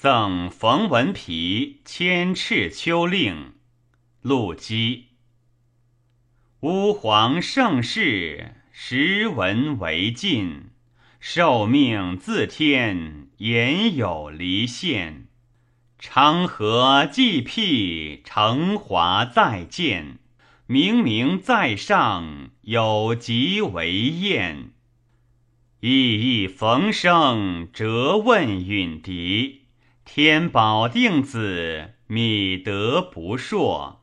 赠冯文皮千赤丘令。陆机。乌皇盛世，时闻为晋。受命自天，言有离县。长河既辟，成华再见。明明在上，有极为宴。熠熠逢生，折问允狄。天宝定子，米德不硕。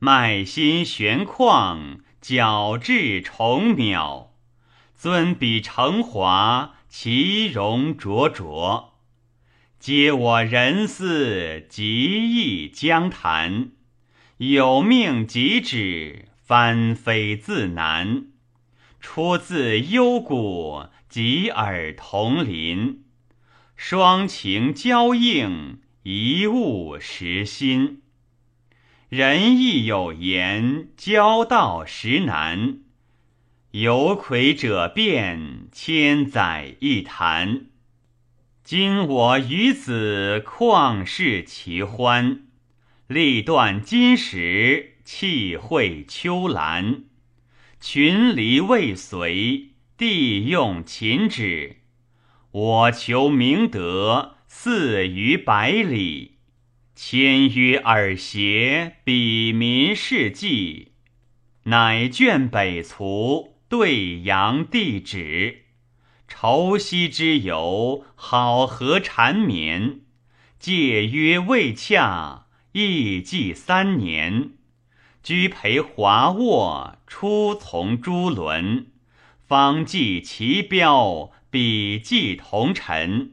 麦心玄旷，矫治崇渺。尊比成华，其容灼灼。皆我人思，极意将谈。有命即止，翻飞自难。出自幽谷，及尔同林。双情交映，一物实心。仁义有言，交道实难。有魁者辩，千载一谈。今我与子，旷世奇欢。力断金石，气会秋兰。群离未遂，地用秦止。我求明德，似于百里。签约耳胁，比民事迹。乃卷北卒。对阳地址，愁夕之由，好合缠绵。借约未洽，亦计三年。居陪华卧，出从朱轮。方记其标，笔记同尘。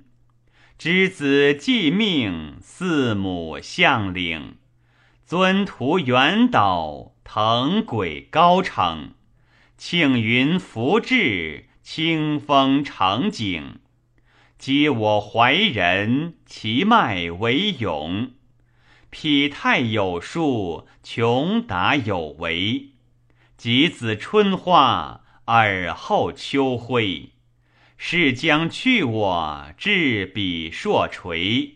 之子继命，四母相领。尊图远导，腾轨高城。庆云浮至，清风成景。皆我怀人，其脉为永。匹太有数，穷达有为。及子春花，尔后秋晖。是将去我，至彼朔垂。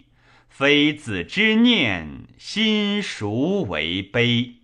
非子之念，心孰为悲？